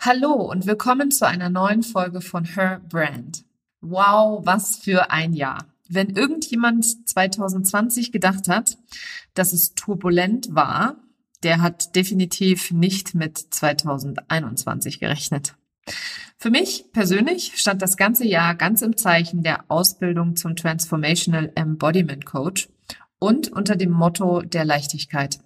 Hallo und willkommen zu einer neuen Folge von Her Brand. Wow, was für ein Jahr. Wenn irgendjemand 2020 gedacht hat, dass es turbulent war, der hat definitiv nicht mit 2021 gerechnet. Für mich persönlich stand das ganze Jahr ganz im Zeichen der Ausbildung zum Transformational Embodiment Coach und unter dem Motto der Leichtigkeit.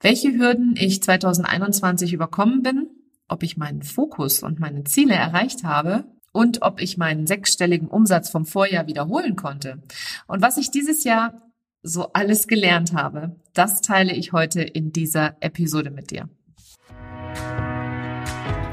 Welche Hürden ich 2021 überkommen bin ob ich meinen Fokus und meine Ziele erreicht habe und ob ich meinen sechsstelligen Umsatz vom Vorjahr wiederholen konnte. Und was ich dieses Jahr so alles gelernt habe, das teile ich heute in dieser Episode mit dir.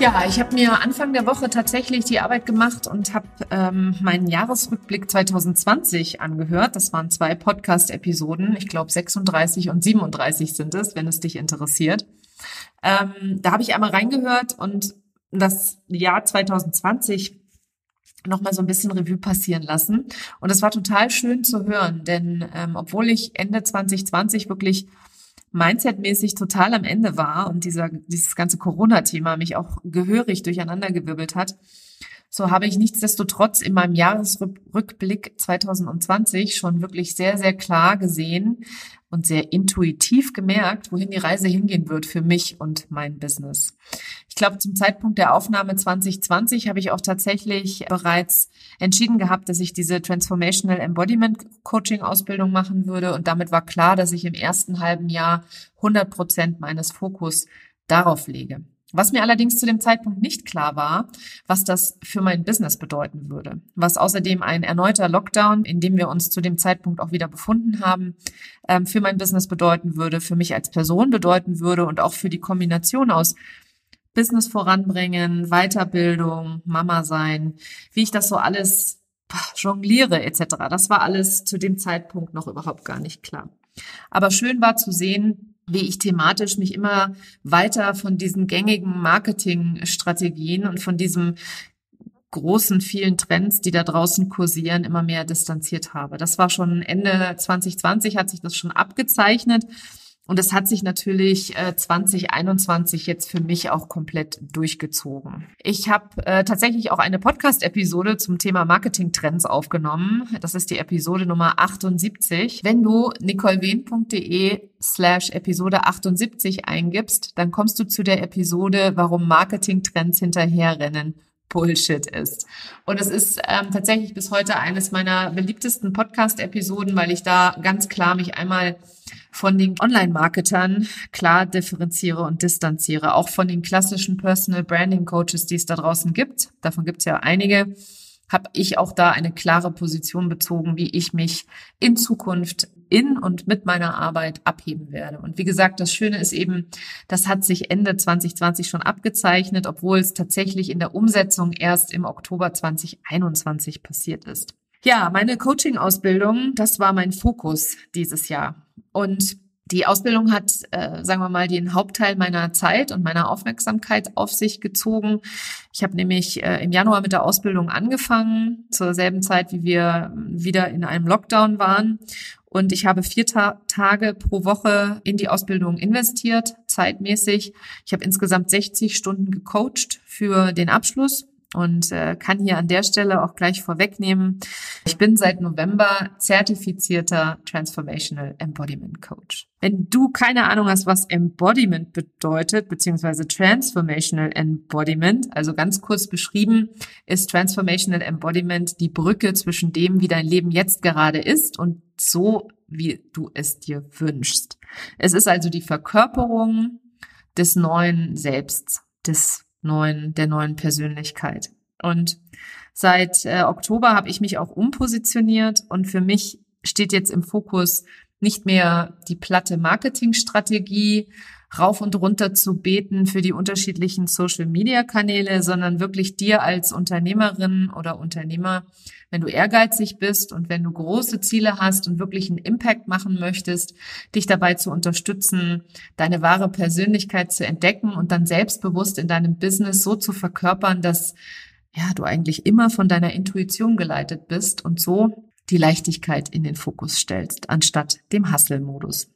Ja, ich habe mir Anfang der Woche tatsächlich die Arbeit gemacht und habe ähm, meinen Jahresrückblick 2020 angehört. Das waren zwei Podcast-Episoden. Ich glaube 36 und 37 sind es, wenn es dich interessiert. Ähm, da habe ich einmal reingehört und das Jahr 2020 nochmal so ein bisschen Revue passieren lassen. Und es war total schön zu hören, denn ähm, obwohl ich Ende 2020 wirklich mindsetmäßig total am Ende war und dieser, dieses ganze Corona-Thema mich auch gehörig durcheinandergewirbelt hat, so habe ich nichtsdestotrotz in meinem Jahresrückblick 2020 schon wirklich sehr, sehr klar gesehen und sehr intuitiv gemerkt, wohin die Reise hingehen wird für mich und mein Business. Ich glaube, zum Zeitpunkt der Aufnahme 2020 habe ich auch tatsächlich bereits entschieden gehabt, dass ich diese Transformational Embodiment Coaching Ausbildung machen würde. Und damit war klar, dass ich im ersten halben Jahr 100 Prozent meines Fokus darauf lege. Was mir allerdings zu dem Zeitpunkt nicht klar war, was das für mein Business bedeuten würde. Was außerdem ein erneuter Lockdown, in dem wir uns zu dem Zeitpunkt auch wieder befunden haben, ähm, für mein Business bedeuten würde, für mich als Person bedeuten würde und auch für die Kombination aus Business voranbringen, Weiterbildung, Mama sein, wie ich das so alles jongliere etc. Das war alles zu dem Zeitpunkt noch überhaupt gar nicht klar. Aber schön war zu sehen, wie ich thematisch mich immer weiter von diesen gängigen Marketingstrategien und von diesem großen, vielen Trends, die da draußen kursieren, immer mehr distanziert habe. Das war schon Ende 2020 hat sich das schon abgezeichnet. Und es hat sich natürlich äh, 2021 jetzt für mich auch komplett durchgezogen. Ich habe äh, tatsächlich auch eine Podcast-Episode zum Thema Marketing-Trends aufgenommen. Das ist die Episode Nummer 78. Wenn du nicolewen.de slash Episode 78 eingibst, dann kommst du zu der Episode, warum Marketing-Trends hinterherrennen Bullshit ist. Und es ist ähm, tatsächlich bis heute eines meiner beliebtesten Podcast-Episoden, weil ich da ganz klar mich einmal von den Online-Marketern klar differenziere und distanziere, auch von den klassischen Personal Branding Coaches, die es da draußen gibt. Davon gibt es ja einige habe ich auch da eine klare Position bezogen, wie ich mich in Zukunft in und mit meiner Arbeit abheben werde. Und wie gesagt, das Schöne ist eben, das hat sich Ende 2020 schon abgezeichnet, obwohl es tatsächlich in der Umsetzung erst im Oktober 2021 passiert ist. Ja, meine Coaching-Ausbildung, das war mein Fokus dieses Jahr. Und die Ausbildung hat, äh, sagen wir mal, den Hauptteil meiner Zeit und meiner Aufmerksamkeit auf sich gezogen. Ich habe nämlich äh, im Januar mit der Ausbildung angefangen, zur selben Zeit, wie wir wieder in einem Lockdown waren. Und ich habe vier Ta Tage pro Woche in die Ausbildung investiert, zeitmäßig. Ich habe insgesamt 60 Stunden gecoacht für den Abschluss und äh, kann hier an der Stelle auch gleich vorwegnehmen. Ich bin seit November zertifizierter Transformational Embodiment Coach. Wenn du keine Ahnung hast, was Embodiment bedeutet, beziehungsweise Transformational Embodiment, also ganz kurz beschrieben, ist Transformational Embodiment die Brücke zwischen dem, wie dein Leben jetzt gerade ist und so, wie du es dir wünschst. Es ist also die Verkörperung des neuen Selbst, des neuen, der neuen Persönlichkeit. Und seit äh, Oktober habe ich mich auch umpositioniert und für mich steht jetzt im Fokus nicht mehr die platte Marketingstrategie, rauf und runter zu beten für die unterschiedlichen Social-Media-Kanäle, sondern wirklich dir als Unternehmerin oder Unternehmer, wenn du ehrgeizig bist und wenn du große Ziele hast und wirklich einen Impact machen möchtest, dich dabei zu unterstützen, deine wahre Persönlichkeit zu entdecken und dann selbstbewusst in deinem Business so zu verkörpern, dass ja, du eigentlich immer von deiner Intuition geleitet bist und so die Leichtigkeit in den Fokus stellst, anstatt dem Hustle-Modus.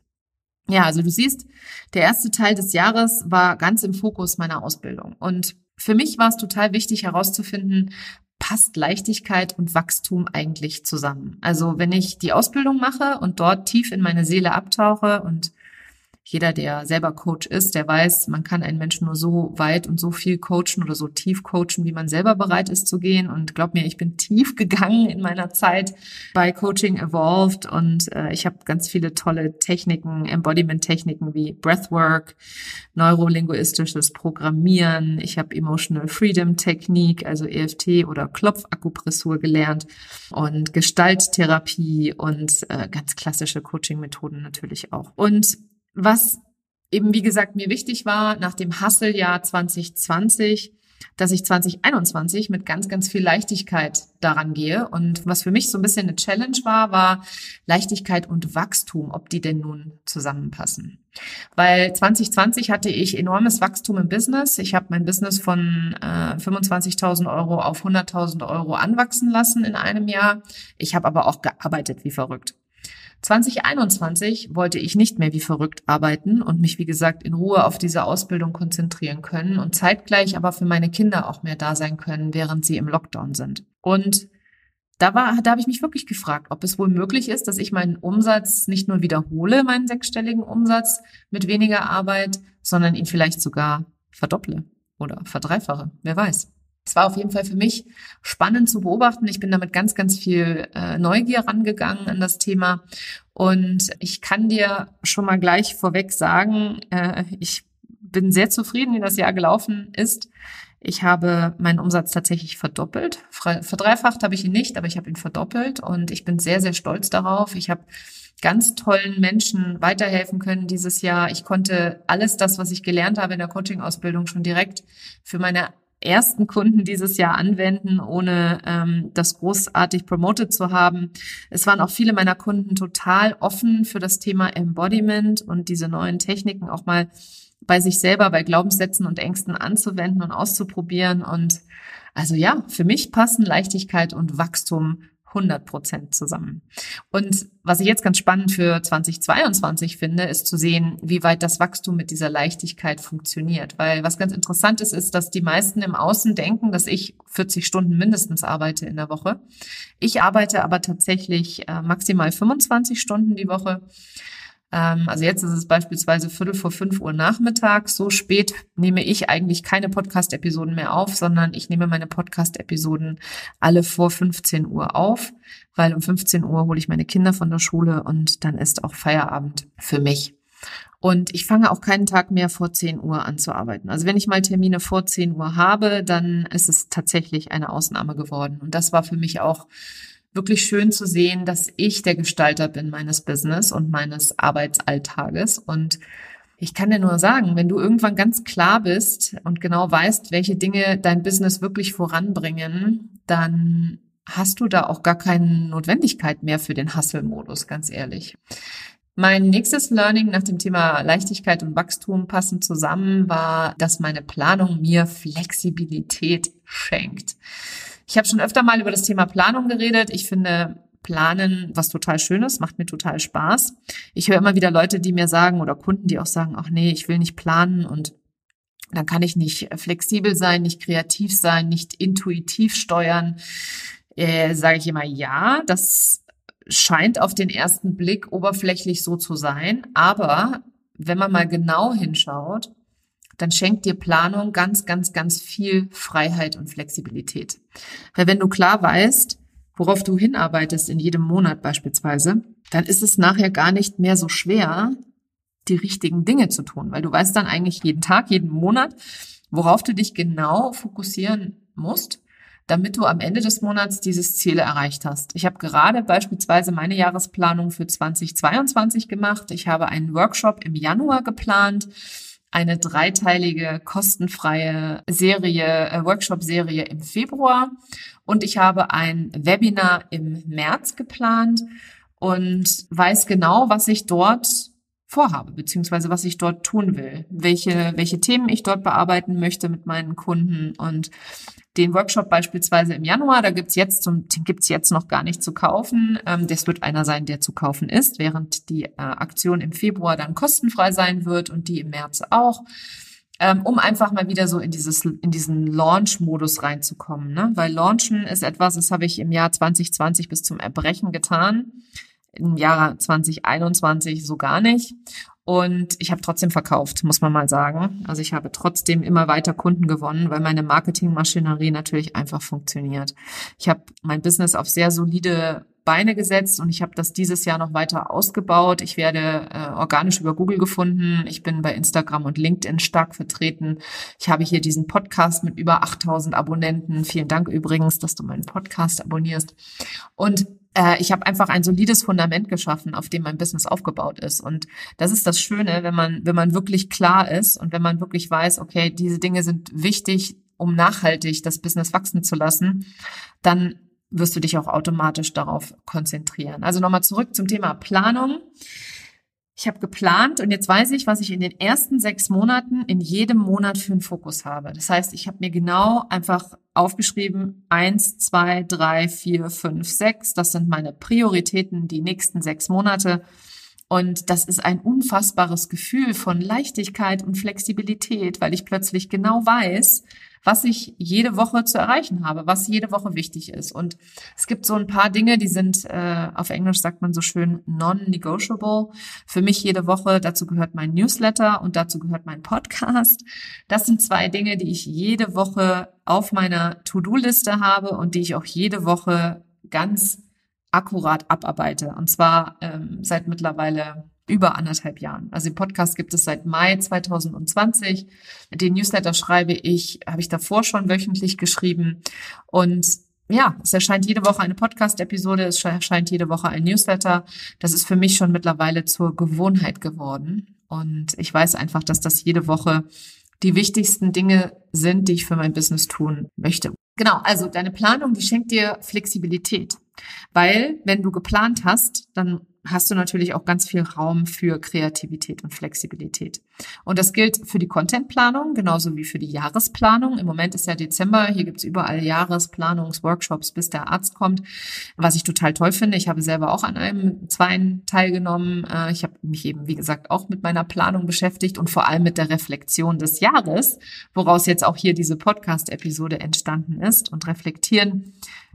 Ja, also du siehst, der erste Teil des Jahres war ganz im Fokus meiner Ausbildung. Und für mich war es total wichtig herauszufinden, passt Leichtigkeit und Wachstum eigentlich zusammen? Also wenn ich die Ausbildung mache und dort tief in meine Seele abtauche und jeder, der selber Coach ist, der weiß, man kann einen Menschen nur so weit und so viel coachen oder so tief coachen, wie man selber bereit ist zu gehen. Und glaub mir, ich bin tief gegangen in meiner Zeit bei Coaching Evolved und äh, ich habe ganz viele tolle Techniken, Embodiment-Techniken wie Breathwork, neurolinguistisches Programmieren. Ich habe Emotional Freedom Technik, also EFT oder Klopfakupressur gelernt und Gestalttherapie und äh, ganz klassische Coaching-Methoden natürlich auch. Und was eben, wie gesagt, mir wichtig war nach dem Hustle-Jahr 2020, dass ich 2021 mit ganz, ganz viel Leichtigkeit daran gehe. Und was für mich so ein bisschen eine Challenge war, war Leichtigkeit und Wachstum, ob die denn nun zusammenpassen. Weil 2020 hatte ich enormes Wachstum im Business. Ich habe mein Business von äh, 25.000 Euro auf 100.000 Euro anwachsen lassen in einem Jahr. Ich habe aber auch gearbeitet wie verrückt. 2021 wollte ich nicht mehr wie verrückt arbeiten und mich, wie gesagt, in Ruhe auf diese Ausbildung konzentrieren können und zeitgleich aber für meine Kinder auch mehr da sein können, während sie im Lockdown sind. Und da war, da habe ich mich wirklich gefragt, ob es wohl möglich ist, dass ich meinen Umsatz nicht nur wiederhole, meinen sechsstelligen Umsatz mit weniger Arbeit, sondern ihn vielleicht sogar verdopple oder verdreifache. Wer weiß. Es war auf jeden Fall für mich spannend zu beobachten. Ich bin damit ganz, ganz viel äh, Neugier rangegangen an das Thema. Und ich kann dir schon mal gleich vorweg sagen, äh, ich bin sehr zufrieden, wie das Jahr gelaufen ist. Ich habe meinen Umsatz tatsächlich verdoppelt. Verdreifacht habe ich ihn nicht, aber ich habe ihn verdoppelt und ich bin sehr, sehr stolz darauf. Ich habe ganz tollen Menschen weiterhelfen können dieses Jahr. Ich konnte alles das, was ich gelernt habe in der Coaching-Ausbildung, schon direkt für meine ersten Kunden dieses Jahr anwenden, ohne ähm, das großartig promoted zu haben. Es waren auch viele meiner Kunden total offen für das Thema Embodiment und diese neuen Techniken auch mal bei sich selber, bei Glaubenssätzen und Ängsten anzuwenden und auszuprobieren. Und also ja, für mich passen Leichtigkeit und Wachstum 100 Prozent zusammen. Und was ich jetzt ganz spannend für 2022 finde, ist zu sehen, wie weit das Wachstum mit dieser Leichtigkeit funktioniert. Weil was ganz interessant ist, ist, dass die meisten im Außen denken, dass ich 40 Stunden mindestens arbeite in der Woche. Ich arbeite aber tatsächlich äh, maximal 25 Stunden die Woche. Ähm, also jetzt ist es beispielsweise Viertel vor fünf Uhr nachmittags. So spät nehme ich eigentlich keine Podcast-Episoden mehr auf, sondern ich nehme meine Podcast-Episoden alle vor 15 Uhr auf, weil um 15 Uhr hole ich meine Kinder von der Schule und dann ist auch Feierabend für mich. Und ich fange auch keinen Tag mehr vor 10 Uhr an zu arbeiten. Also wenn ich mal Termine vor 10 Uhr habe, dann ist es tatsächlich eine Ausnahme geworden. Und das war für mich auch wirklich schön zu sehen, dass ich der Gestalter bin meines Business und meines Arbeitsalltages. Und ich kann dir nur sagen, wenn du irgendwann ganz klar bist und genau weißt, welche Dinge dein Business wirklich voranbringen, dann hast du da auch gar keine Notwendigkeit mehr für den Hustle-Modus, ganz ehrlich. Mein nächstes Learning nach dem Thema Leichtigkeit und Wachstum passend zusammen war, dass meine Planung mir Flexibilität schenkt. Ich habe schon öfter mal über das Thema Planung geredet. Ich finde Planen was total Schönes, macht mir total Spaß. Ich höre immer wieder Leute, die mir sagen oder Kunden, die auch sagen, ach nee, ich will nicht planen und dann kann ich nicht flexibel sein, nicht kreativ sein, nicht intuitiv steuern. Äh, Sage ich immer, ja, das scheint auf den ersten Blick oberflächlich so zu sein. Aber wenn man mal genau hinschaut, dann schenkt dir Planung ganz, ganz, ganz viel Freiheit und Flexibilität. Weil wenn du klar weißt, worauf du hinarbeitest in jedem Monat beispielsweise, dann ist es nachher gar nicht mehr so schwer, die richtigen Dinge zu tun, weil du weißt dann eigentlich jeden Tag, jeden Monat, worauf du dich genau fokussieren musst, damit du am Ende des Monats dieses Ziel erreicht hast. Ich habe gerade beispielsweise meine Jahresplanung für 2022 gemacht. Ich habe einen Workshop im Januar geplant eine dreiteilige kostenfreie Serie, äh, Workshop-Serie im Februar. Und ich habe ein Webinar im März geplant und weiß genau, was ich dort vorhabe, beziehungsweise was ich dort tun will, welche, welche Themen ich dort bearbeiten möchte mit meinen Kunden und den Workshop beispielsweise im Januar, da gibt's jetzt zum, gibt's jetzt noch gar nicht zu kaufen. Ähm, das wird einer sein, der zu kaufen ist, während die äh, Aktion im Februar dann kostenfrei sein wird und die im März auch ähm, um einfach mal wieder so in dieses in diesen Launch-Modus reinzukommen. Ne? Weil Launchen ist etwas, das habe ich im Jahr 2020 bis zum Erbrechen getan, im Jahr 2021 so gar nicht. Und ich habe trotzdem verkauft, muss man mal sagen. Also ich habe trotzdem immer weiter Kunden gewonnen, weil meine Marketingmaschinerie natürlich einfach funktioniert. Ich habe mein Business auf sehr solide Beine gesetzt und ich habe das dieses Jahr noch weiter ausgebaut. Ich werde äh, organisch über Google gefunden. Ich bin bei Instagram und LinkedIn stark vertreten. Ich habe hier diesen Podcast mit über 8000 Abonnenten. Vielen Dank übrigens, dass du meinen Podcast abonnierst. Und äh, ich habe einfach ein solides Fundament geschaffen, auf dem mein Business aufgebaut ist. Und das ist das Schöne, wenn man, wenn man wirklich klar ist und wenn man wirklich weiß, okay, diese Dinge sind wichtig, um nachhaltig das Business wachsen zu lassen, dann wirst du dich auch automatisch darauf konzentrieren. Also nochmal zurück zum Thema Planung. Ich habe geplant und jetzt weiß ich, was ich in den ersten sechs Monaten in jedem Monat für einen Fokus habe. Das heißt, ich habe mir genau einfach aufgeschrieben, eins, zwei, drei, vier, fünf, sechs. Das sind meine Prioritäten die nächsten sechs Monate. Und das ist ein unfassbares Gefühl von Leichtigkeit und Flexibilität, weil ich plötzlich genau weiß, was ich jede Woche zu erreichen habe, was jede Woche wichtig ist. Und es gibt so ein paar Dinge, die sind, äh, auf Englisch sagt man so schön, non-negotiable. Für mich jede Woche, dazu gehört mein Newsletter und dazu gehört mein Podcast. Das sind zwei Dinge, die ich jede Woche auf meiner To-Do-Liste habe und die ich auch jede Woche ganz akkurat abarbeite. Und zwar ähm, seit mittlerweile über anderthalb Jahren. Also den Podcast gibt es seit Mai 2020. Den Newsletter schreibe ich, habe ich davor schon wöchentlich geschrieben. Und ja, es erscheint jede Woche eine Podcast-Episode, es erscheint jede Woche ein Newsletter. Das ist für mich schon mittlerweile zur Gewohnheit geworden. Und ich weiß einfach, dass das jede Woche die wichtigsten Dinge sind, die ich für mein Business tun möchte. Genau, also deine Planung, die schenkt dir Flexibilität. Weil, wenn du geplant hast, dann hast du natürlich auch ganz viel Raum für Kreativität und Flexibilität. Und das gilt für die Contentplanung genauso wie für die Jahresplanung. Im Moment ist ja Dezember, hier gibt's überall Jahresplanungsworkshops, bis der Arzt kommt, was ich total toll finde. Ich habe selber auch an einem zweiten teilgenommen. Äh, ich habe mich eben, wie gesagt, auch mit meiner Planung beschäftigt und vor allem mit der Reflexion des Jahres, woraus jetzt auch hier diese Podcast-Episode entstanden ist und reflektieren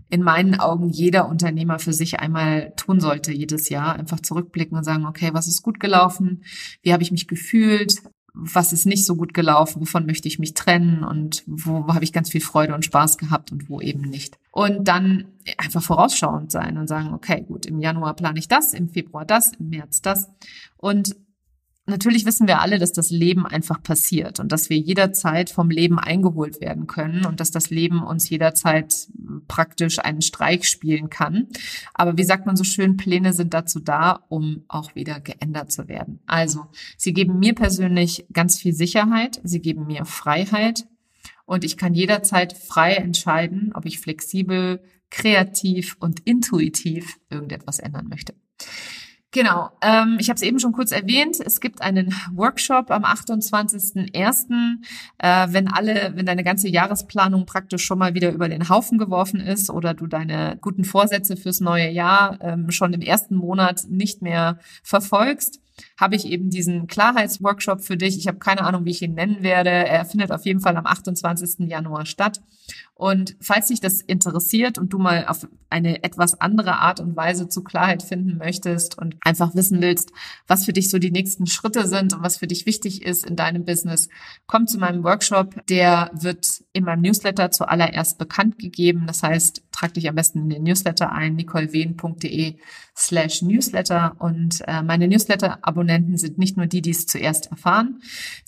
in meinen Augen jeder Unternehmer für sich einmal tun sollte jedes Jahr. Einfach zurückblicken und sagen, okay, was ist gut gelaufen? Wie habe ich mich gefühlt? Was ist nicht so gut gelaufen? Wovon möchte ich mich trennen? Und wo, wo habe ich ganz viel Freude und Spaß gehabt und wo eben nicht? Und dann einfach vorausschauend sein und sagen, okay, gut, im Januar plane ich das, im Februar das, im März das. Und Natürlich wissen wir alle, dass das Leben einfach passiert und dass wir jederzeit vom Leben eingeholt werden können und dass das Leben uns jederzeit praktisch einen Streich spielen kann. Aber wie sagt man so schön, Pläne sind dazu da, um auch wieder geändert zu werden. Also, sie geben mir persönlich ganz viel Sicherheit, sie geben mir Freiheit und ich kann jederzeit frei entscheiden, ob ich flexibel, kreativ und intuitiv irgendetwas ändern möchte. Genau, ähm, ich habe es eben schon kurz erwähnt. Es gibt einen Workshop am 28.01., äh, wenn alle, wenn deine ganze Jahresplanung praktisch schon mal wieder über den Haufen geworfen ist oder du deine guten Vorsätze fürs neue Jahr ähm, schon im ersten Monat nicht mehr verfolgst habe ich eben diesen Klarheitsworkshop für dich. Ich habe keine Ahnung, wie ich ihn nennen werde. Er findet auf jeden Fall am 28. Januar statt. Und falls dich das interessiert und du mal auf eine etwas andere Art und Weise zu Klarheit finden möchtest und einfach wissen willst, was für dich so die nächsten Schritte sind und was für dich wichtig ist in deinem Business, komm zu meinem Workshop. Der wird in meinem Newsletter zuallererst bekannt gegeben. Das heißt, trag dich am besten in den Newsletter ein, nicolewehn.de slash Newsletter. Und äh, meine Newsletter-Abonnenten sind nicht nur die, die es zuerst erfahren.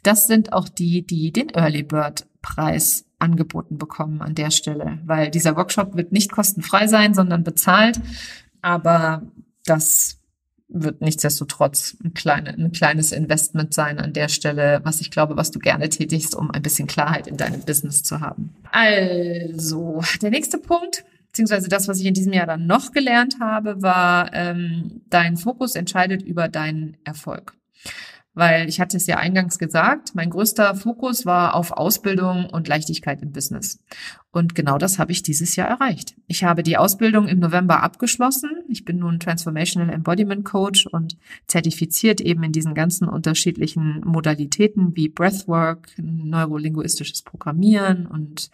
Das sind auch die, die den Early Bird Preis angeboten bekommen an der Stelle, weil dieser Workshop wird nicht kostenfrei sein, sondern bezahlt. Aber das wird nichtsdestotrotz ein, kleine, ein kleines Investment sein an der Stelle, was ich glaube, was du gerne tätigst, um ein bisschen Klarheit in deinem Business zu haben. Also, der nächste Punkt, beziehungsweise das, was ich in diesem Jahr dann noch gelernt habe, war, ähm, dein Fokus entscheidet über deinen Erfolg weil ich hatte es ja eingangs gesagt, mein größter Fokus war auf Ausbildung und Leichtigkeit im Business. Und genau das habe ich dieses Jahr erreicht. Ich habe die Ausbildung im November abgeschlossen. Ich bin nun Transformational Embodiment Coach und zertifiziert eben in diesen ganzen unterschiedlichen Modalitäten wie Breathwork, neurolinguistisches Programmieren und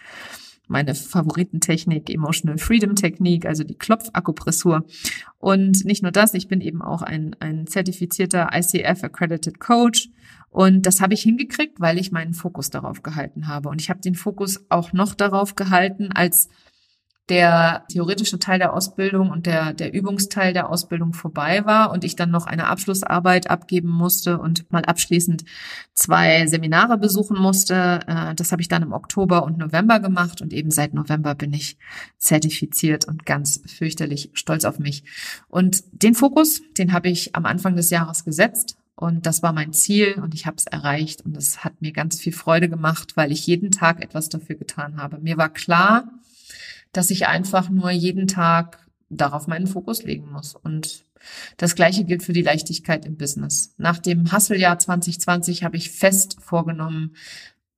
meine Favoritentechnik, Emotional Freedom Technik, also die Klopfakupressur. Und nicht nur das, ich bin eben auch ein, ein zertifizierter ICF Accredited Coach. Und das habe ich hingekriegt, weil ich meinen Fokus darauf gehalten habe. Und ich habe den Fokus auch noch darauf gehalten, als der theoretische Teil der Ausbildung und der, der Übungsteil der Ausbildung vorbei war und ich dann noch eine Abschlussarbeit abgeben musste und mal abschließend zwei Seminare besuchen musste. Äh, das habe ich dann im Oktober und November gemacht und eben seit November bin ich zertifiziert und ganz fürchterlich stolz auf mich. Und den Fokus, den habe ich am Anfang des Jahres gesetzt Und das war mein Ziel und ich habe es erreicht und es hat mir ganz viel Freude gemacht, weil ich jeden Tag etwas dafür getan habe. Mir war klar, dass ich einfach nur jeden Tag darauf meinen Fokus legen muss. Und das Gleiche gilt für die Leichtigkeit im Business. Nach dem Hustle-Jahr 2020 habe ich fest vorgenommen,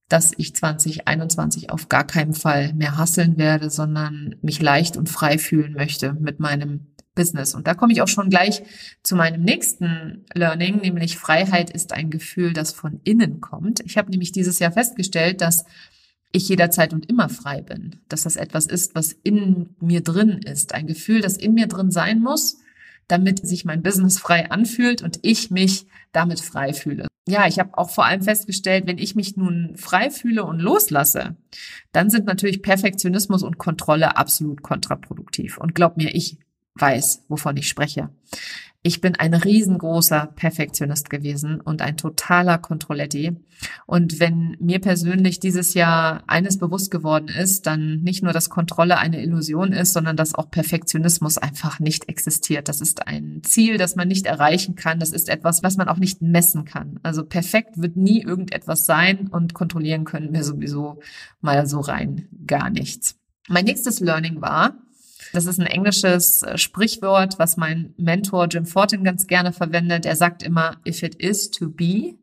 dass ich 2021 auf gar keinen Fall mehr hasseln werde, sondern mich leicht und frei fühlen möchte mit meinem Business. Und da komme ich auch schon gleich zu meinem nächsten Learning, nämlich Freiheit ist ein Gefühl, das von innen kommt. Ich habe nämlich dieses Jahr festgestellt, dass ich jederzeit und immer frei bin, dass das etwas ist, was in mir drin ist, ein Gefühl, das in mir drin sein muss, damit sich mein Business frei anfühlt und ich mich damit frei fühle. Ja, ich habe auch vor allem festgestellt, wenn ich mich nun frei fühle und loslasse, dann sind natürlich Perfektionismus und Kontrolle absolut kontraproduktiv. Und glaub mir, ich weiß, wovon ich spreche. Ich bin ein riesengroßer Perfektionist gewesen und ein totaler Kontrolletti. Und wenn mir persönlich dieses Jahr eines bewusst geworden ist, dann nicht nur, dass Kontrolle eine Illusion ist, sondern dass auch Perfektionismus einfach nicht existiert. Das ist ein Ziel, das man nicht erreichen kann. Das ist etwas, was man auch nicht messen kann. Also perfekt wird nie irgendetwas sein und kontrollieren können wir sowieso mal so rein gar nichts. Mein nächstes Learning war, das ist ein englisches äh, Sprichwort, was mein Mentor Jim Fortin ganz gerne verwendet. Er sagt immer, if it is to be,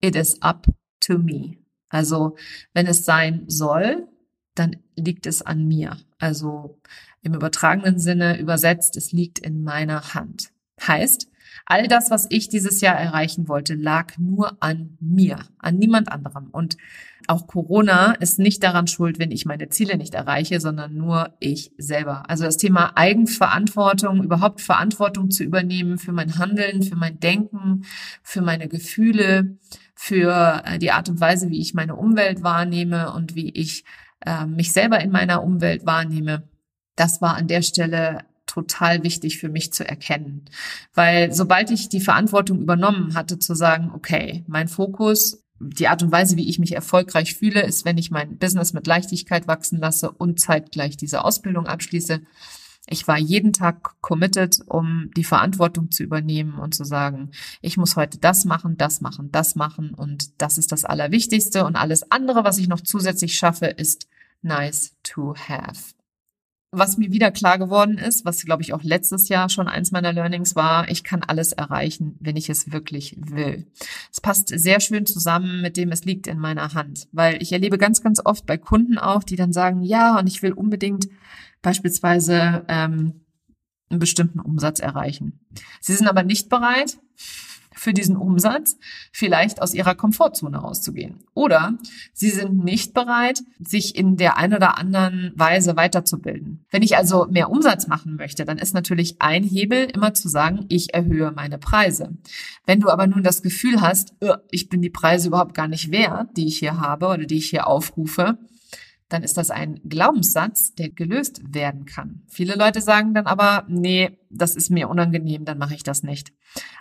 it is up to me. Also, wenn es sein soll, dann liegt es an mir. Also im übertragenen Sinne übersetzt, es liegt in meiner Hand. Heißt, All das, was ich dieses Jahr erreichen wollte, lag nur an mir, an niemand anderem. Und auch Corona ist nicht daran schuld, wenn ich meine Ziele nicht erreiche, sondern nur ich selber. Also das Thema Eigenverantwortung, überhaupt Verantwortung zu übernehmen für mein Handeln, für mein Denken, für meine Gefühle, für äh, die Art und Weise, wie ich meine Umwelt wahrnehme und wie ich äh, mich selber in meiner Umwelt wahrnehme. Das war an der Stelle total wichtig für mich zu erkennen. Weil sobald ich die Verantwortung übernommen hatte, zu sagen, okay, mein Fokus, die Art und Weise, wie ich mich erfolgreich fühle, ist, wenn ich mein Business mit Leichtigkeit wachsen lasse und zeitgleich diese Ausbildung abschließe. Ich war jeden Tag committed, um die Verantwortung zu übernehmen und zu sagen, ich muss heute das machen, das machen, das machen und das ist das Allerwichtigste und alles andere, was ich noch zusätzlich schaffe, ist nice to have was mir wieder klar geworden ist, was glaube ich auch letztes Jahr schon eins meiner Learnings war, ich kann alles erreichen, wenn ich es wirklich will. Es passt sehr schön zusammen mit dem, es liegt in meiner Hand, weil ich erlebe ganz, ganz oft bei Kunden auch, die dann sagen, ja, und ich will unbedingt beispielsweise ähm, einen bestimmten Umsatz erreichen. Sie sind aber nicht bereit, für diesen Umsatz vielleicht aus ihrer Komfortzone rauszugehen. Oder sie sind nicht bereit, sich in der ein oder anderen Weise weiterzubilden. Wenn ich also mehr Umsatz machen möchte, dann ist natürlich ein Hebel immer zu sagen, ich erhöhe meine Preise. Wenn du aber nun das Gefühl hast, äh, ich bin die Preise überhaupt gar nicht wert, die ich hier habe oder die ich hier aufrufe, dann ist das ein Glaubenssatz, der gelöst werden kann. Viele Leute sagen dann aber, nee, das ist mir unangenehm, dann mache ich das nicht.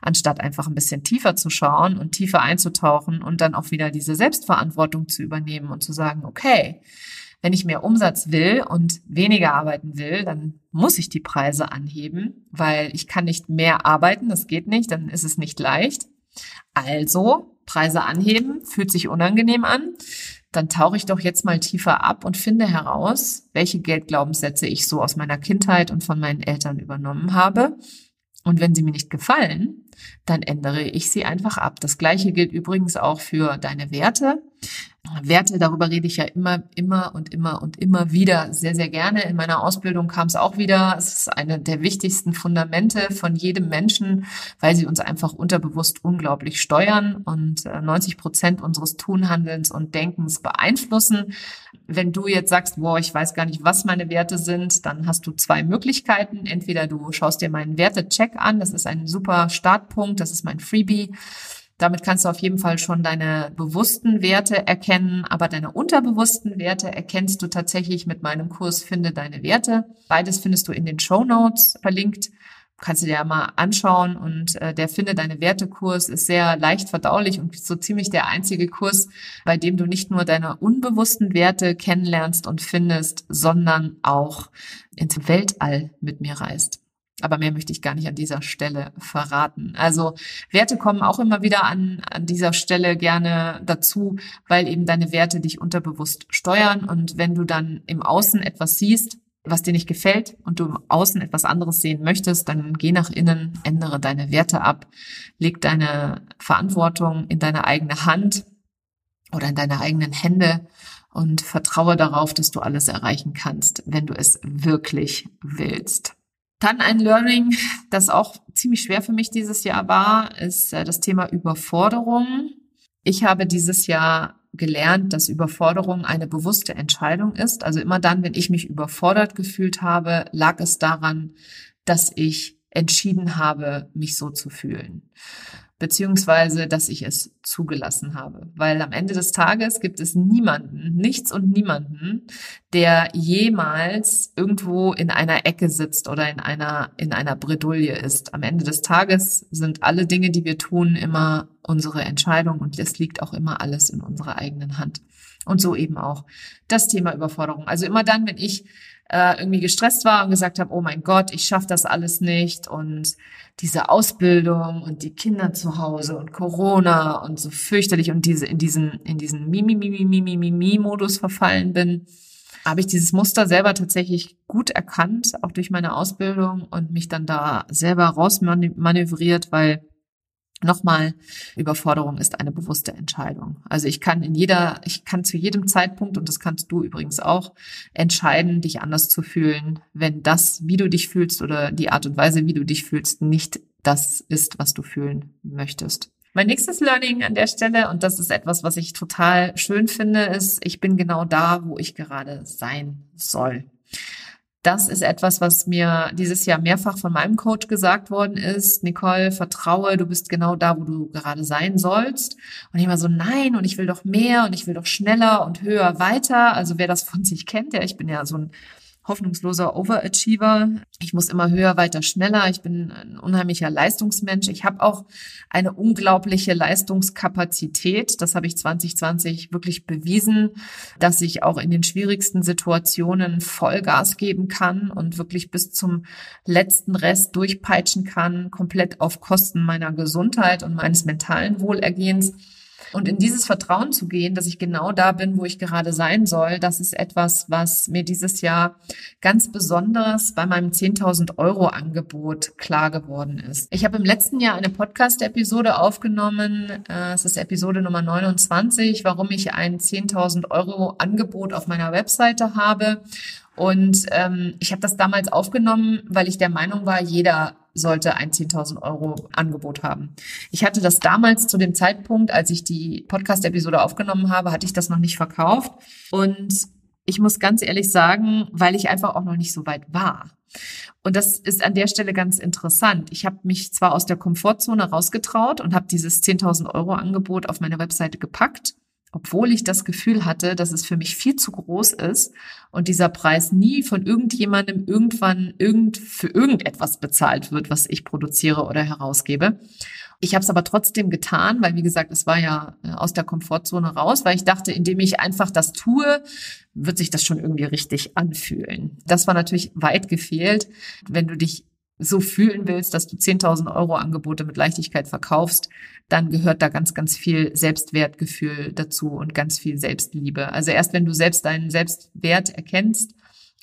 Anstatt einfach ein bisschen tiefer zu schauen und tiefer einzutauchen und dann auch wieder diese Selbstverantwortung zu übernehmen und zu sagen, okay, wenn ich mehr Umsatz will und weniger arbeiten will, dann muss ich die Preise anheben, weil ich kann nicht mehr arbeiten, das geht nicht, dann ist es nicht leicht. Also Preise anheben, fühlt sich unangenehm an dann tauche ich doch jetzt mal tiefer ab und finde heraus, welche Geldglaubenssätze ich so aus meiner Kindheit und von meinen Eltern übernommen habe. Und wenn sie mir nicht gefallen, dann ändere ich sie einfach ab. Das gleiche gilt übrigens auch für deine Werte. Werte, darüber rede ich ja immer, immer und immer und immer wieder sehr, sehr gerne. In meiner Ausbildung kam es auch wieder. Es ist eine der wichtigsten Fundamente von jedem Menschen, weil sie uns einfach unterbewusst unglaublich steuern und 90 äh, Prozent unseres Tunhandelns und Denkens beeinflussen. Wenn du jetzt sagst, boah, ich weiß gar nicht, was meine Werte sind, dann hast du zwei Möglichkeiten. Entweder du schaust dir meinen Wertecheck an. Das ist ein super Startpunkt. Das ist mein Freebie. Damit kannst du auf jeden Fall schon deine bewussten Werte erkennen, aber deine unterbewussten Werte erkennst du tatsächlich mit meinem Kurs Finde deine Werte. Beides findest du in den Show Notes verlinkt. Kannst du dir ja mal anschauen und äh, der Finde deine Werte Kurs ist sehr leicht verdaulich und so ziemlich der einzige Kurs, bei dem du nicht nur deine unbewussten Werte kennenlernst und findest, sondern auch ins Weltall mit mir reist. Aber mehr möchte ich gar nicht an dieser Stelle verraten. Also Werte kommen auch immer wieder an, an dieser Stelle gerne dazu, weil eben deine Werte dich unterbewusst steuern. Und wenn du dann im Außen etwas siehst, was dir nicht gefällt und du im Außen etwas anderes sehen möchtest, dann geh nach innen, ändere deine Werte ab, leg deine Verantwortung in deine eigene Hand oder in deine eigenen Hände und vertraue darauf, dass du alles erreichen kannst, wenn du es wirklich willst. Dann ein Learning, das auch ziemlich schwer für mich dieses Jahr war, ist äh, das Thema Überforderung. Ich habe dieses Jahr gelernt, dass Überforderung eine bewusste Entscheidung ist. Also immer dann, wenn ich mich überfordert gefühlt habe, lag es daran, dass ich entschieden habe, mich so zu fühlen beziehungsweise dass ich es zugelassen habe. Weil am Ende des Tages gibt es niemanden, nichts und niemanden, der jemals irgendwo in einer Ecke sitzt oder in einer, in einer Bredouille ist. Am Ende des Tages sind alle Dinge, die wir tun, immer unsere Entscheidung und es liegt auch immer alles in unserer eigenen Hand. Und so eben auch das Thema Überforderung. Also immer dann, wenn ich äh, irgendwie gestresst war und gesagt habe, oh mein Gott, ich schaffe das alles nicht und diese Ausbildung und die Kinder zu Hause und Corona und so fürchterlich und diese in diesen in diesen Mimi Mimi Mimi Mimi Modus verfallen bin, habe ich dieses Muster selber tatsächlich gut erkannt, auch durch meine Ausbildung und mich dann da selber rausmanövriert, weil Nochmal, Überforderung ist eine bewusste Entscheidung. Also ich kann in jeder, ich kann zu jedem Zeitpunkt, und das kannst du übrigens auch, entscheiden, dich anders zu fühlen, wenn das, wie du dich fühlst oder die Art und Weise, wie du dich fühlst, nicht das ist, was du fühlen möchtest. Mein nächstes Learning an der Stelle, und das ist etwas, was ich total schön finde, ist, ich bin genau da, wo ich gerade sein soll. Das ist etwas, was mir dieses Jahr mehrfach von meinem Coach gesagt worden ist. Nicole, vertraue, du bist genau da, wo du gerade sein sollst. Und ich war so, nein, und ich will doch mehr und ich will doch schneller und höher weiter. Also wer das von sich kennt, ja, ich bin ja so ein hoffnungsloser Overachiever. Ich muss immer höher, weiter, schneller. Ich bin ein unheimlicher Leistungsmensch. Ich habe auch eine unglaubliche Leistungskapazität. Das habe ich 2020 wirklich bewiesen, dass ich auch in den schwierigsten Situationen Vollgas geben kann und wirklich bis zum letzten Rest durchpeitschen kann, komplett auf Kosten meiner Gesundheit und meines mentalen Wohlergehens. Und in dieses Vertrauen zu gehen, dass ich genau da bin, wo ich gerade sein soll, das ist etwas, was mir dieses Jahr ganz besonders bei meinem 10.000 Euro Angebot klar geworden ist. Ich habe im letzten Jahr eine Podcast-Episode aufgenommen. Äh, es ist Episode Nummer 29, warum ich ein 10.000 Euro Angebot auf meiner Webseite habe. Und ähm, ich habe das damals aufgenommen, weil ich der Meinung war, jeder sollte ein 10.000 Euro Angebot haben. Ich hatte das damals zu dem Zeitpunkt, als ich die Podcast-Episode aufgenommen habe, hatte ich das noch nicht verkauft. Und ich muss ganz ehrlich sagen, weil ich einfach auch noch nicht so weit war. Und das ist an der Stelle ganz interessant. Ich habe mich zwar aus der Komfortzone rausgetraut und habe dieses 10.000 Euro Angebot auf meine Webseite gepackt, obwohl ich das Gefühl hatte, dass es für mich viel zu groß ist und dieser Preis nie von irgendjemandem irgendwann irgend für irgendetwas bezahlt wird, was ich produziere oder herausgebe. Ich habe es aber trotzdem getan, weil wie gesagt, es war ja äh, aus der Komfortzone raus, weil ich dachte, indem ich einfach das tue, wird sich das schon irgendwie richtig anfühlen. Das war natürlich weit gefehlt. Wenn du dich so fühlen willst, dass du 10.000 Euro Angebote mit Leichtigkeit verkaufst, dann gehört da ganz, ganz viel Selbstwertgefühl dazu und ganz viel Selbstliebe. Also erst wenn du selbst deinen Selbstwert erkennst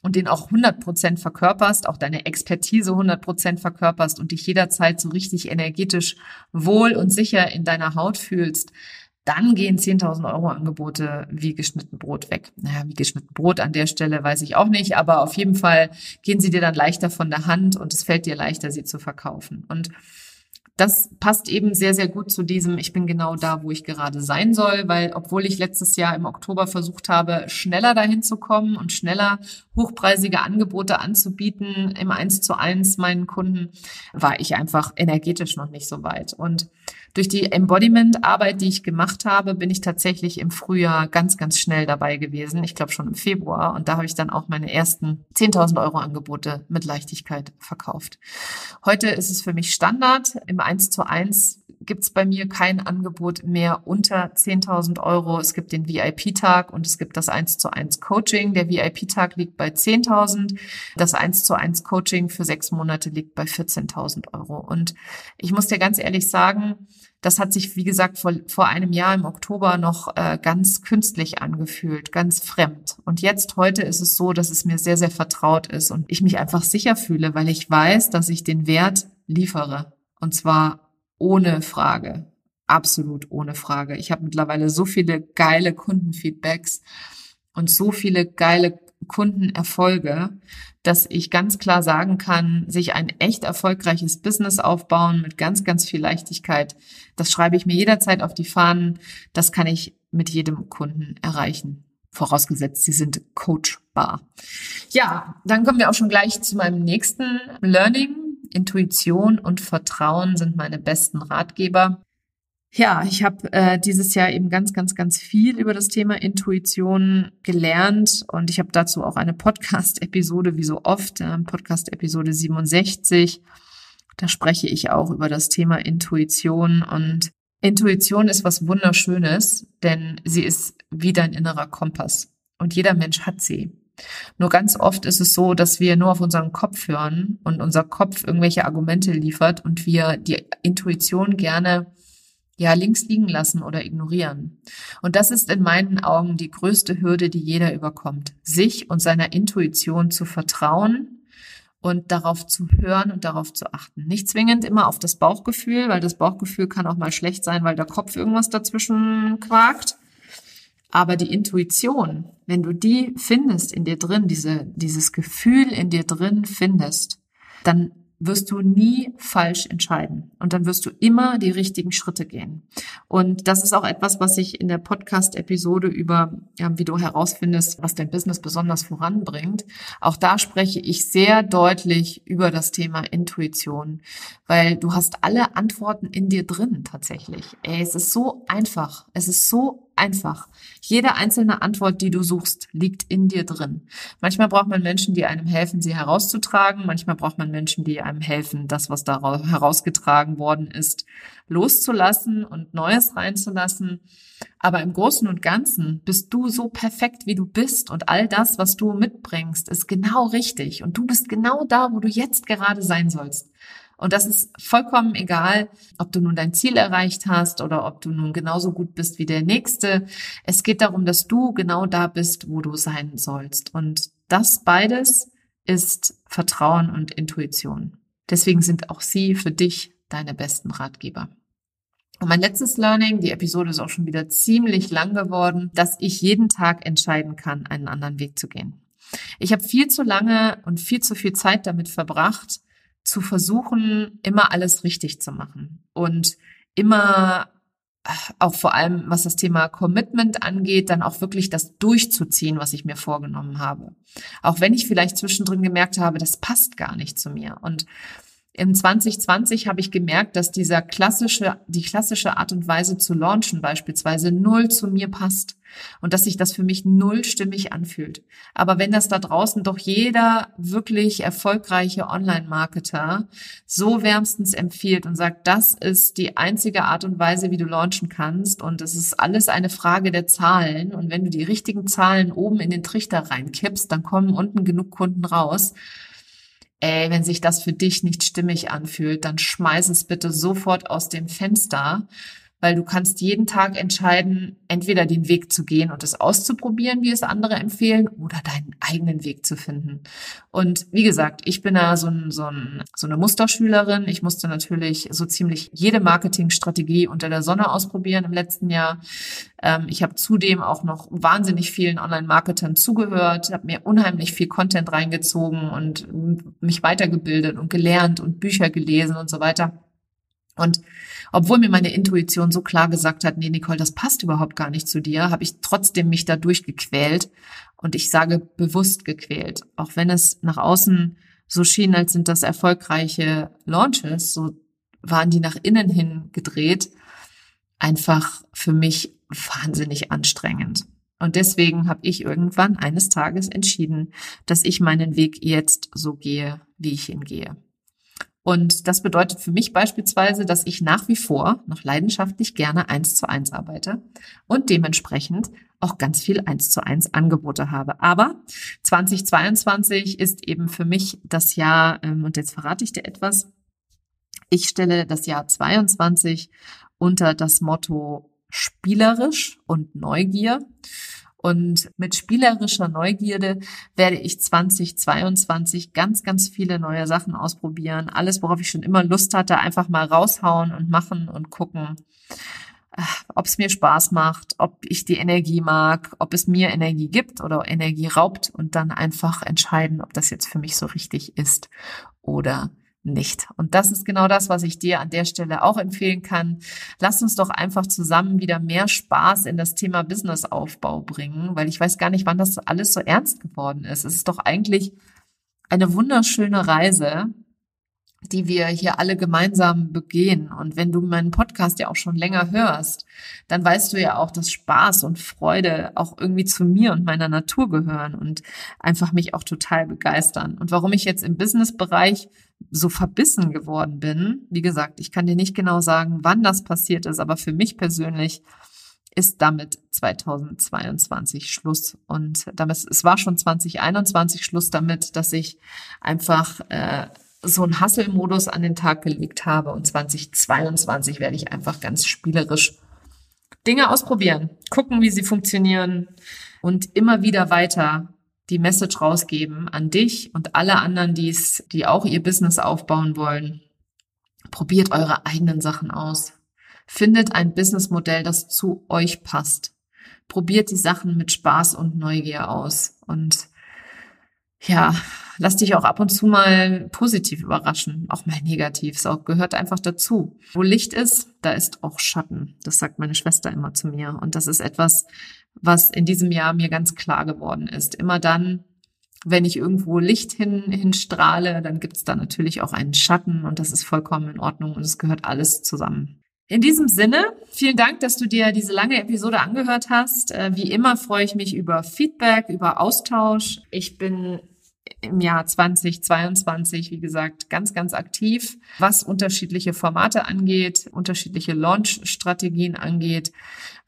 und den auch 100 Prozent verkörperst, auch deine Expertise 100 Prozent verkörperst und dich jederzeit so richtig energetisch wohl und sicher in deiner Haut fühlst, dann gehen 10.000 Euro Angebote wie geschnitten Brot weg. Naja, wie geschnitten Brot an der Stelle weiß ich auch nicht, aber auf jeden Fall gehen sie dir dann leichter von der Hand und es fällt dir leichter, sie zu verkaufen. Und das passt eben sehr, sehr gut zu diesem, ich bin genau da, wo ich gerade sein soll, weil obwohl ich letztes Jahr im Oktober versucht habe, schneller dahin zu kommen und schneller hochpreisige Angebote anzubieten im Eins zu eins meinen Kunden, war ich einfach energetisch noch nicht so weit. Und durch die Embodiment-Arbeit, die ich gemacht habe, bin ich tatsächlich im Frühjahr ganz, ganz schnell dabei gewesen. Ich glaube schon im Februar. Und da habe ich dann auch meine ersten 10.000 Euro Angebote mit Leichtigkeit verkauft. Heute ist es für mich Standard. Im 1 zu 1 gibt's bei mir kein Angebot mehr unter 10.000 Euro. Es gibt den VIP-Tag und es gibt das 1 zu 1 Coaching. Der VIP-Tag liegt bei 10.000. Das 1 zu 1 Coaching für sechs Monate liegt bei 14.000 Euro. Und ich muss dir ganz ehrlich sagen, das hat sich, wie gesagt, vor, vor einem Jahr im Oktober noch äh, ganz künstlich angefühlt, ganz fremd. Und jetzt, heute ist es so, dass es mir sehr, sehr vertraut ist und ich mich einfach sicher fühle, weil ich weiß, dass ich den Wert liefere. Und zwar ohne Frage. Absolut ohne Frage. Ich habe mittlerweile so viele geile Kundenfeedbacks und so viele geile Kundenerfolge, dass ich ganz klar sagen kann, sich ein echt erfolgreiches Business aufbauen mit ganz, ganz viel Leichtigkeit, das schreibe ich mir jederzeit auf die Fahnen. Das kann ich mit jedem Kunden erreichen. Vorausgesetzt, sie sind coachbar. Ja, dann kommen wir auch schon gleich zu meinem nächsten Learning. Intuition und Vertrauen sind meine besten Ratgeber. Ja, ich habe äh, dieses Jahr eben ganz, ganz, ganz viel über das Thema Intuition gelernt und ich habe dazu auch eine Podcast-Episode, wie so oft, äh, Podcast-Episode 67. Da spreche ich auch über das Thema Intuition und Intuition ist was Wunderschönes, denn sie ist wie dein innerer Kompass und jeder Mensch hat sie. Nur ganz oft ist es so, dass wir nur auf unseren Kopf hören und unser Kopf irgendwelche Argumente liefert und wir die Intuition gerne ja links liegen lassen oder ignorieren. Und das ist in meinen Augen die größte Hürde, die jeder überkommt, sich und seiner Intuition zu vertrauen und darauf zu hören und darauf zu achten. Nicht zwingend immer auf das Bauchgefühl, weil das Bauchgefühl kann auch mal schlecht sein, weil der Kopf irgendwas dazwischen quakt. Aber die Intuition, wenn du die findest in dir drin, diese, dieses Gefühl in dir drin findest, dann wirst du nie falsch entscheiden. Und dann wirst du immer die richtigen Schritte gehen. Und das ist auch etwas, was ich in der Podcast-Episode über, ja, wie du herausfindest, was dein Business besonders voranbringt. Auch da spreche ich sehr deutlich über das Thema Intuition, weil du hast alle Antworten in dir drin tatsächlich. Ey, es ist so einfach. Es ist so einfach. Jede einzelne Antwort, die du suchst, liegt in dir drin. Manchmal braucht man Menschen, die einem helfen, sie herauszutragen. Manchmal braucht man Menschen, die einem helfen, das, was da herausgetragen worden ist, loszulassen und Neues reinzulassen. Aber im Großen und Ganzen bist du so perfekt, wie du bist und all das, was du mitbringst, ist genau richtig und du bist genau da, wo du jetzt gerade sein sollst. Und das ist vollkommen egal, ob du nun dein Ziel erreicht hast oder ob du nun genauso gut bist wie der Nächste. Es geht darum, dass du genau da bist, wo du sein sollst. Und das beides ist Vertrauen und Intuition. Deswegen sind auch sie für dich deine besten Ratgeber. Und mein letztes Learning, die Episode ist auch schon wieder ziemlich lang geworden, dass ich jeden Tag entscheiden kann, einen anderen Weg zu gehen. Ich habe viel zu lange und viel zu viel Zeit damit verbracht, zu versuchen, immer alles richtig zu machen und immer äh, auch vor allem, was das Thema Commitment angeht, dann auch wirklich das durchzuziehen, was ich mir vorgenommen habe. Auch wenn ich vielleicht zwischendrin gemerkt habe, das passt gar nicht zu mir. Und im 2020 habe ich gemerkt, dass dieser klassische, die klassische Art und Weise zu launchen beispielsweise null zu mir passt und dass sich das für mich null stimmig anfühlt. Aber wenn das da draußen doch jeder wirklich erfolgreiche Online-Marketer so wärmstens empfiehlt und sagt, das ist die einzige Art und Weise, wie du launchen kannst und es ist alles eine Frage der Zahlen und wenn du die richtigen Zahlen oben in den Trichter reinkippst, dann kommen unten genug Kunden raus ey, wenn sich das für dich nicht stimmig anfühlt, dann schmeiß es bitte sofort aus dem Fenster weil du kannst jeden Tag entscheiden, entweder den Weg zu gehen und es auszuprobieren, wie es andere empfehlen, oder deinen eigenen Weg zu finden. Und wie gesagt, ich bin da so, ein, so, ein, so eine Musterschülerin. Ich musste natürlich so ziemlich jede Marketingstrategie unter der Sonne ausprobieren im letzten Jahr. Ähm, ich habe zudem auch noch wahnsinnig vielen Online-Marketern zugehört, habe mir unheimlich viel Content reingezogen und mich weitergebildet und gelernt und Bücher gelesen und so weiter. Und obwohl mir meine Intuition so klar gesagt hat, nee, Nicole, das passt überhaupt gar nicht zu dir, habe ich trotzdem mich da durchgequält. Und ich sage bewusst gequält. Auch wenn es nach außen so schien, als sind das erfolgreiche Launches, so waren die nach innen hin gedreht, einfach für mich wahnsinnig anstrengend. Und deswegen habe ich irgendwann eines Tages entschieden, dass ich meinen Weg jetzt so gehe, wie ich ihn gehe. Und das bedeutet für mich beispielsweise, dass ich nach wie vor noch leidenschaftlich gerne eins zu eins arbeite und dementsprechend auch ganz viel eins zu eins Angebote habe. Aber 2022 ist eben für mich das Jahr, ähm, und jetzt verrate ich dir etwas. Ich stelle das Jahr 22 unter das Motto spielerisch und Neugier. Und mit spielerischer Neugierde werde ich 2022 ganz, ganz viele neue Sachen ausprobieren. Alles, worauf ich schon immer Lust hatte, einfach mal raushauen und machen und gucken, äh, ob es mir Spaß macht, ob ich die Energie mag, ob es mir Energie gibt oder Energie raubt und dann einfach entscheiden, ob das jetzt für mich so richtig ist oder nicht. Und das ist genau das, was ich dir an der Stelle auch empfehlen kann. Lass uns doch einfach zusammen wieder mehr Spaß in das Thema Businessaufbau bringen, weil ich weiß gar nicht, wann das alles so ernst geworden ist. Es ist doch eigentlich eine wunderschöne Reise, die wir hier alle gemeinsam begehen. Und wenn du meinen Podcast ja auch schon länger hörst, dann weißt du ja auch, dass Spaß und Freude auch irgendwie zu mir und meiner Natur gehören und einfach mich auch total begeistern. Und warum ich jetzt im Businessbereich so verbissen geworden bin, wie gesagt, ich kann dir nicht genau sagen, wann das passiert ist, aber für mich persönlich ist damit 2022 Schluss. Und damit, es war schon 2021 Schluss damit, dass ich einfach äh, so einen Hustle-Modus an den Tag gelegt habe. Und 2022 werde ich einfach ganz spielerisch Dinge ausprobieren, gucken, wie sie funktionieren und immer wieder weiter die Message rausgeben an dich und alle anderen, die's, die auch ihr Business aufbauen wollen. Probiert eure eigenen Sachen aus. Findet ein Businessmodell, das zu euch passt. Probiert die Sachen mit Spaß und Neugier aus. Und ja, lass dich auch ab und zu mal positiv überraschen, auch mal negativ. Es gehört einfach dazu. Wo Licht ist, da ist auch Schatten. Das sagt meine Schwester immer zu mir. Und das ist etwas, was in diesem Jahr mir ganz klar geworden ist. Immer dann, wenn ich irgendwo Licht hin, hinstrahle, dann gibt es da natürlich auch einen Schatten und das ist vollkommen in Ordnung und es gehört alles zusammen. In diesem Sinne, vielen Dank, dass du dir diese lange Episode angehört hast. Äh, wie immer freue ich mich über Feedback, über Austausch. Ich bin im Jahr 2022, wie gesagt, ganz, ganz aktiv, was unterschiedliche Formate angeht, unterschiedliche Launch-Strategien angeht,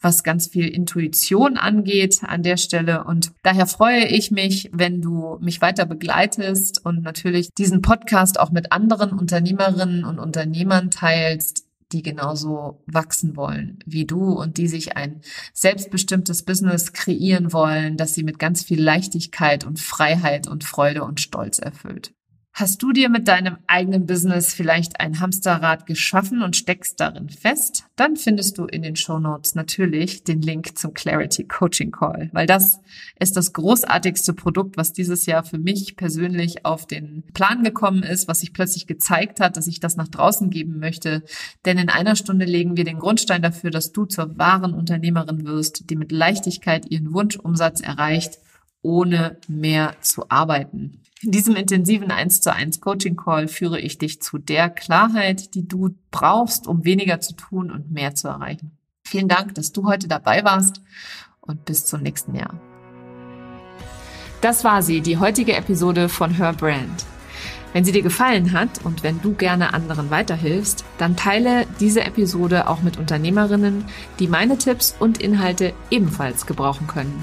was ganz viel Intuition angeht an der Stelle. Und daher freue ich mich, wenn du mich weiter begleitest und natürlich diesen Podcast auch mit anderen Unternehmerinnen und Unternehmern teilst, die genauso wachsen wollen wie du und die sich ein selbstbestimmtes Business kreieren wollen, das sie mit ganz viel Leichtigkeit und Freiheit und Freude und Stolz erfüllt. Hast du dir mit deinem eigenen Business vielleicht ein Hamsterrad geschaffen und steckst darin fest? Dann findest du in den Show Notes natürlich den Link zum Clarity Coaching Call, weil das ist das großartigste Produkt, was dieses Jahr für mich persönlich auf den Plan gekommen ist, was sich plötzlich gezeigt hat, dass ich das nach draußen geben möchte. Denn in einer Stunde legen wir den Grundstein dafür, dass du zur wahren Unternehmerin wirst, die mit Leichtigkeit ihren Wunschumsatz erreicht, ohne mehr zu arbeiten. In diesem intensiven 1 zu 1 Coaching Call führe ich dich zu der Klarheit, die du brauchst, um weniger zu tun und mehr zu erreichen. Vielen Dank, dass du heute dabei warst und bis zum nächsten Jahr. Das war sie, die heutige Episode von Her Brand. Wenn sie dir gefallen hat und wenn du gerne anderen weiterhilfst, dann teile diese Episode auch mit Unternehmerinnen, die meine Tipps und Inhalte ebenfalls gebrauchen können.